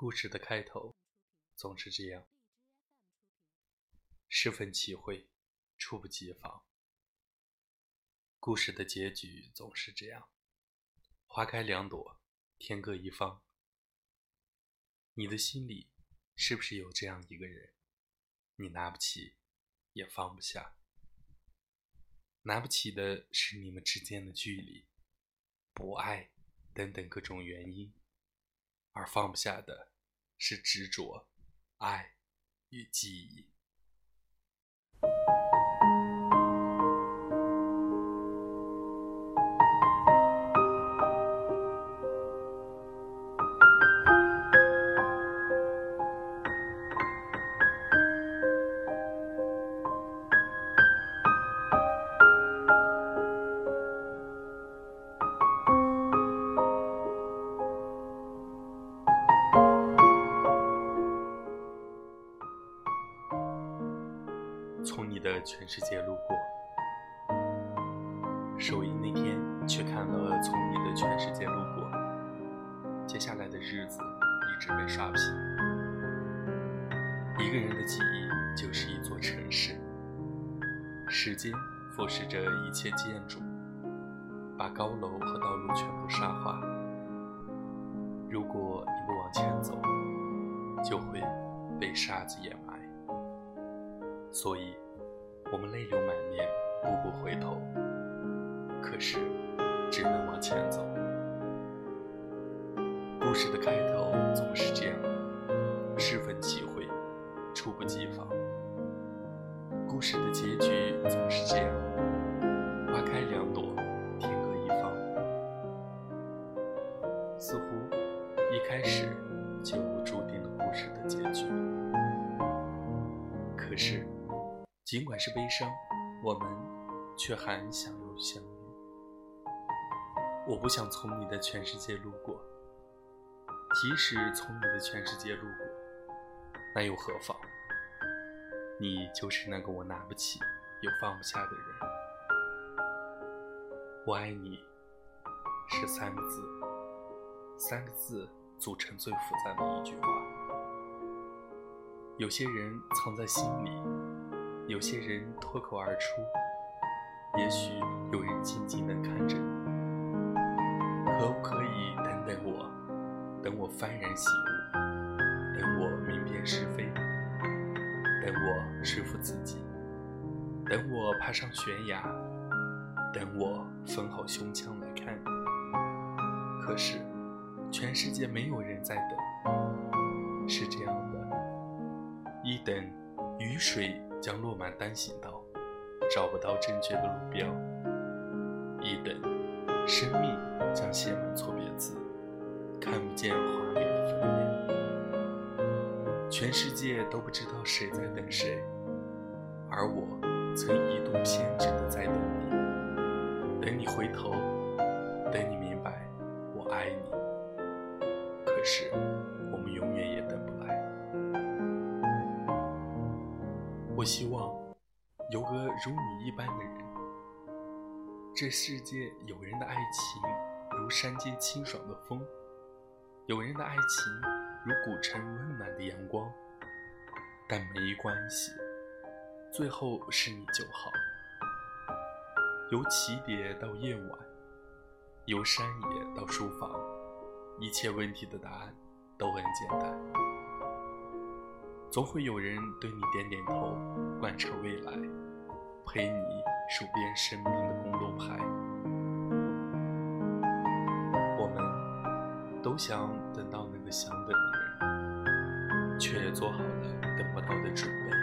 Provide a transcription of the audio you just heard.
故事的开头总是这样，十分奇慧，猝不及防。故事的结局总是这样，花开两朵，天各一方。你的心里是不是有这样一个人？你拿不起，也放不下。拿不起的是你们之间的距离、不爱等等各种原因，而放不下的。是执着、爱与记忆。从你的全世界路过，首映那天却看了《从你的全世界路过》，接下来的日子一直被刷屏。一个人的记忆就是一座城市，时间腐蚀着一切建筑，把高楼和道路全部沙化。如果你不往前走，就会被沙子掩埋。所以，我们泪流满面，步步回头。可是，只能往前走。故事的开头总是这样，十分奇慧，猝不及防。故事的结局总是这样，花开两朵，天各一方。似乎一开始就注定了故事的结局。可是。尽管是悲伤，我们却还想要相遇。我不想从你的全世界路过，即使从你的全世界路过，那又何妨？你就是那个我拿不起又放不下的人。我爱你是三个字，三个字组成最复杂的一句话。有些人藏在心里。有些人脱口而出，也许有人静静地看着你。可不可以等等我？等我幡然醒悟，等我明辨是非，等我说服自己，等我爬上悬崖，等我缝好胸腔来看。可是，全世界没有人在等，是这样的，一等雨水。将落满单行道，找不到正确的路标。一等，生命将写满错别字，看不见华丽的封面。全世界都不知道谁在等谁，而我曾一度偏执的在等你，等你回头，等你明白我爱你。可是，我们永远也等不。我希望有个如你一般的人。这世界有人的爱情如山间清爽的风，有人的爱情如古城温暖的阳光。但没关系，最后是你就好。由起点到夜晚，由山野到书房，一切问题的答案都很简单。总会有人对你点点头，贯彻未来，陪你数遍生命的公路牌。我们都想等到那个想等的人，却也做好了等不到的准备。